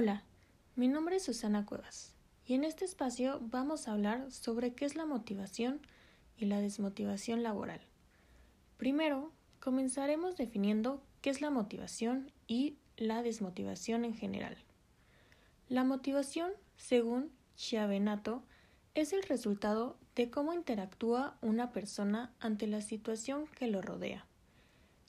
Hola, mi nombre es Susana Cuevas y en este espacio vamos a hablar sobre qué es la motivación y la desmotivación laboral. Primero, comenzaremos definiendo qué es la motivación y la desmotivación en general. La motivación, según Chiavenato, es el resultado de cómo interactúa una persona ante la situación que lo rodea,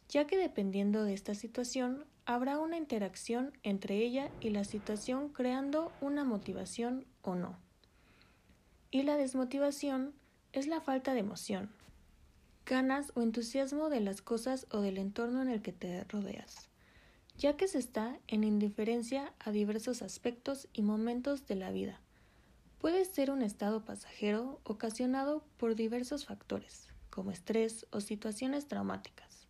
ya que dependiendo de esta situación habrá una interacción entre ella y la situación creando una motivación o no. Y la desmotivación es la falta de emoción, ganas o entusiasmo de las cosas o del entorno en el que te rodeas, ya que se está en indiferencia a diversos aspectos y momentos de la vida. Puede ser un estado pasajero ocasionado por diversos factores, como estrés o situaciones traumáticas.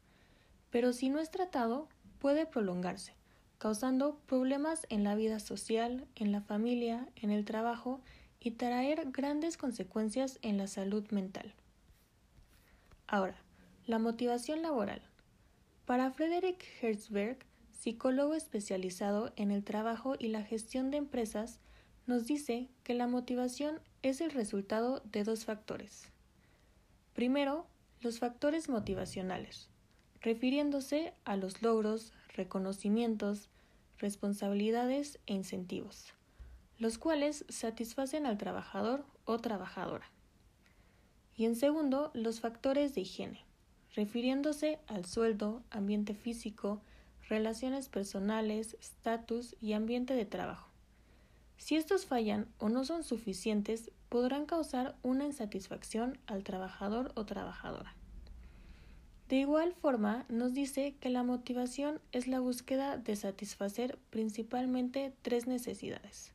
Pero si no es tratado, puede prolongarse, causando problemas en la vida social, en la familia, en el trabajo y traer grandes consecuencias en la salud mental. Ahora, la motivación laboral. Para Frederick Herzberg, psicólogo especializado en el trabajo y la gestión de empresas, nos dice que la motivación es el resultado de dos factores. Primero, los factores motivacionales, refiriéndose a los logros, reconocimientos, responsabilidades e incentivos, los cuales satisfacen al trabajador o trabajadora. Y en segundo, los factores de higiene, refiriéndose al sueldo, ambiente físico, relaciones personales, estatus y ambiente de trabajo. Si estos fallan o no son suficientes, podrán causar una insatisfacción al trabajador o trabajadora. De igual forma, nos dice que la motivación es la búsqueda de satisfacer principalmente tres necesidades.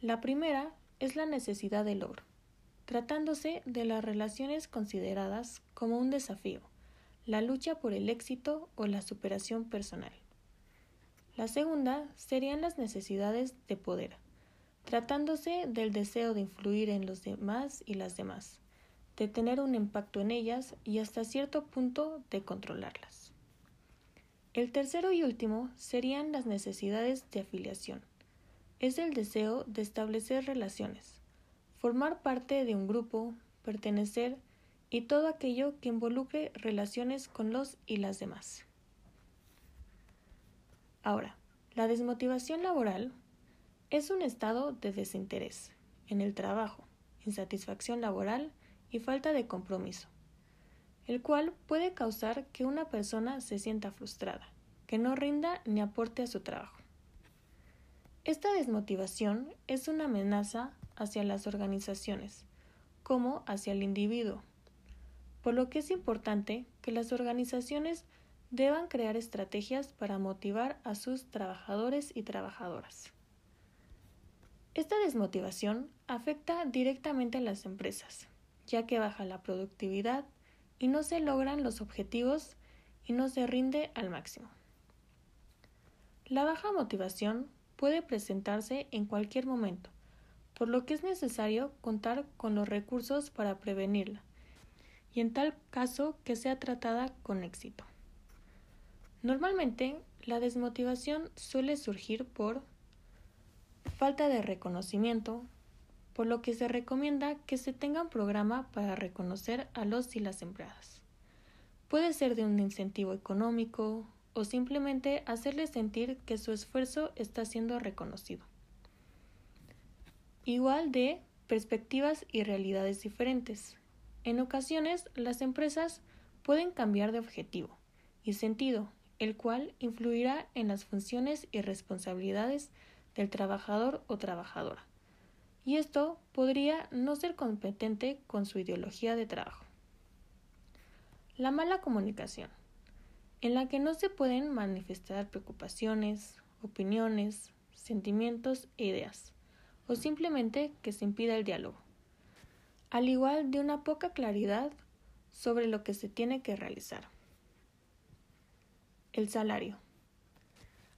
La primera es la necesidad de logro, tratándose de las relaciones consideradas como un desafío, la lucha por el éxito o la superación personal. La segunda serían las necesidades de poder, tratándose del deseo de influir en los demás y las demás de tener un impacto en ellas y hasta cierto punto de controlarlas. El tercero y último serían las necesidades de afiliación. Es el deseo de establecer relaciones, formar parte de un grupo, pertenecer y todo aquello que involucre relaciones con los y las demás. Ahora, la desmotivación laboral es un estado de desinterés en el trabajo, insatisfacción laboral y falta de compromiso, el cual puede causar que una persona se sienta frustrada, que no rinda ni aporte a su trabajo. Esta desmotivación es una amenaza hacia las organizaciones, como hacia el individuo, por lo que es importante que las organizaciones deban crear estrategias para motivar a sus trabajadores y trabajadoras. Esta desmotivación afecta directamente a las empresas, ya que baja la productividad y no se logran los objetivos y no se rinde al máximo. La baja motivación puede presentarse en cualquier momento, por lo que es necesario contar con los recursos para prevenirla, y en tal caso que sea tratada con éxito. Normalmente, la desmotivación suele surgir por falta de reconocimiento, por lo que se recomienda que se tenga un programa para reconocer a los y las empleadas. Puede ser de un incentivo económico o simplemente hacerles sentir que su esfuerzo está siendo reconocido. Igual de perspectivas y realidades diferentes. En ocasiones las empresas pueden cambiar de objetivo y sentido, el cual influirá en las funciones y responsabilidades del trabajador o trabajadora y esto podría no ser competente con su ideología de trabajo. La mala comunicación, en la que no se pueden manifestar preocupaciones, opiniones, sentimientos e ideas, o simplemente que se impida el diálogo, al igual de una poca claridad sobre lo que se tiene que realizar. El salario.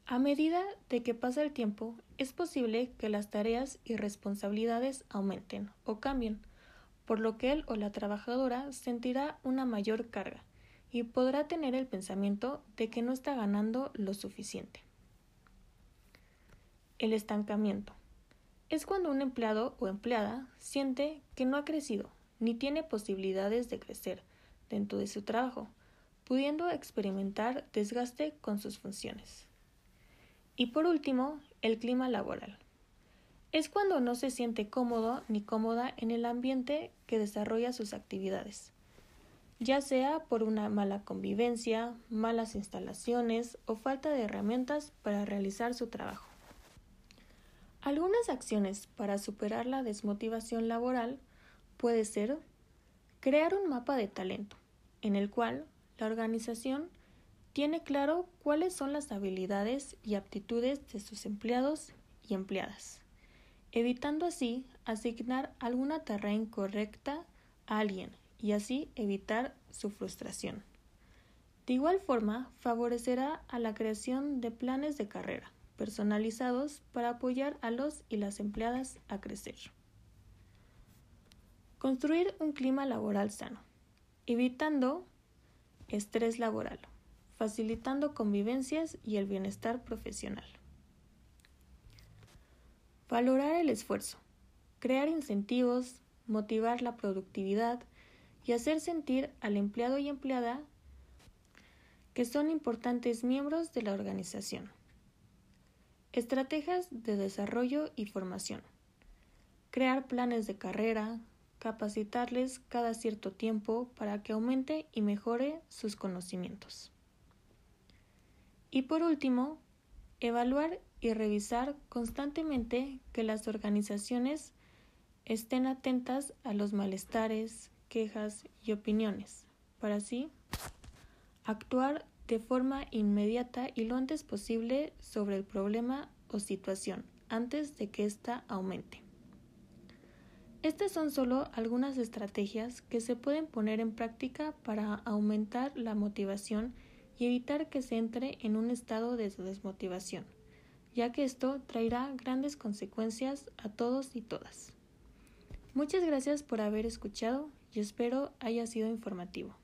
A medida de que pasa el tiempo, es posible que las tareas y responsabilidades aumenten o cambien, por lo que él o la trabajadora sentirá una mayor carga y podrá tener el pensamiento de que no está ganando lo suficiente. El estancamiento. Es cuando un empleado o empleada siente que no ha crecido ni tiene posibilidades de crecer dentro de su trabajo, pudiendo experimentar desgaste con sus funciones. Y por último, el clima laboral. Es cuando no se siente cómodo ni cómoda en el ambiente que desarrolla sus actividades, ya sea por una mala convivencia, malas instalaciones o falta de herramientas para realizar su trabajo. Algunas acciones para superar la desmotivación laboral puede ser crear un mapa de talento, en el cual la organización tiene claro cuáles son las habilidades y aptitudes de sus empleados y empleadas, evitando así asignar alguna tarea incorrecta a alguien y así evitar su frustración. De igual forma, favorecerá a la creación de planes de carrera personalizados para apoyar a los y las empleadas a crecer. Construir un clima laboral sano, evitando estrés laboral, facilitando convivencias y el bienestar profesional. Valorar el esfuerzo, crear incentivos, motivar la productividad y hacer sentir al empleado y empleada que son importantes miembros de la organización. Estrategias de desarrollo y formación. Crear planes de carrera, capacitarles cada cierto tiempo para que aumente y mejore sus conocimientos. Y por último, evaluar y revisar constantemente que las organizaciones estén atentas a los malestares, quejas y opiniones, para así actuar de forma inmediata y lo antes posible sobre el problema o situación, antes de que ésta aumente. Estas son solo algunas estrategias que se pueden poner en práctica para aumentar la motivación y evitar que se entre en un estado de desmotivación, ya que esto traerá grandes consecuencias a todos y todas. Muchas gracias por haber escuchado y espero haya sido informativo.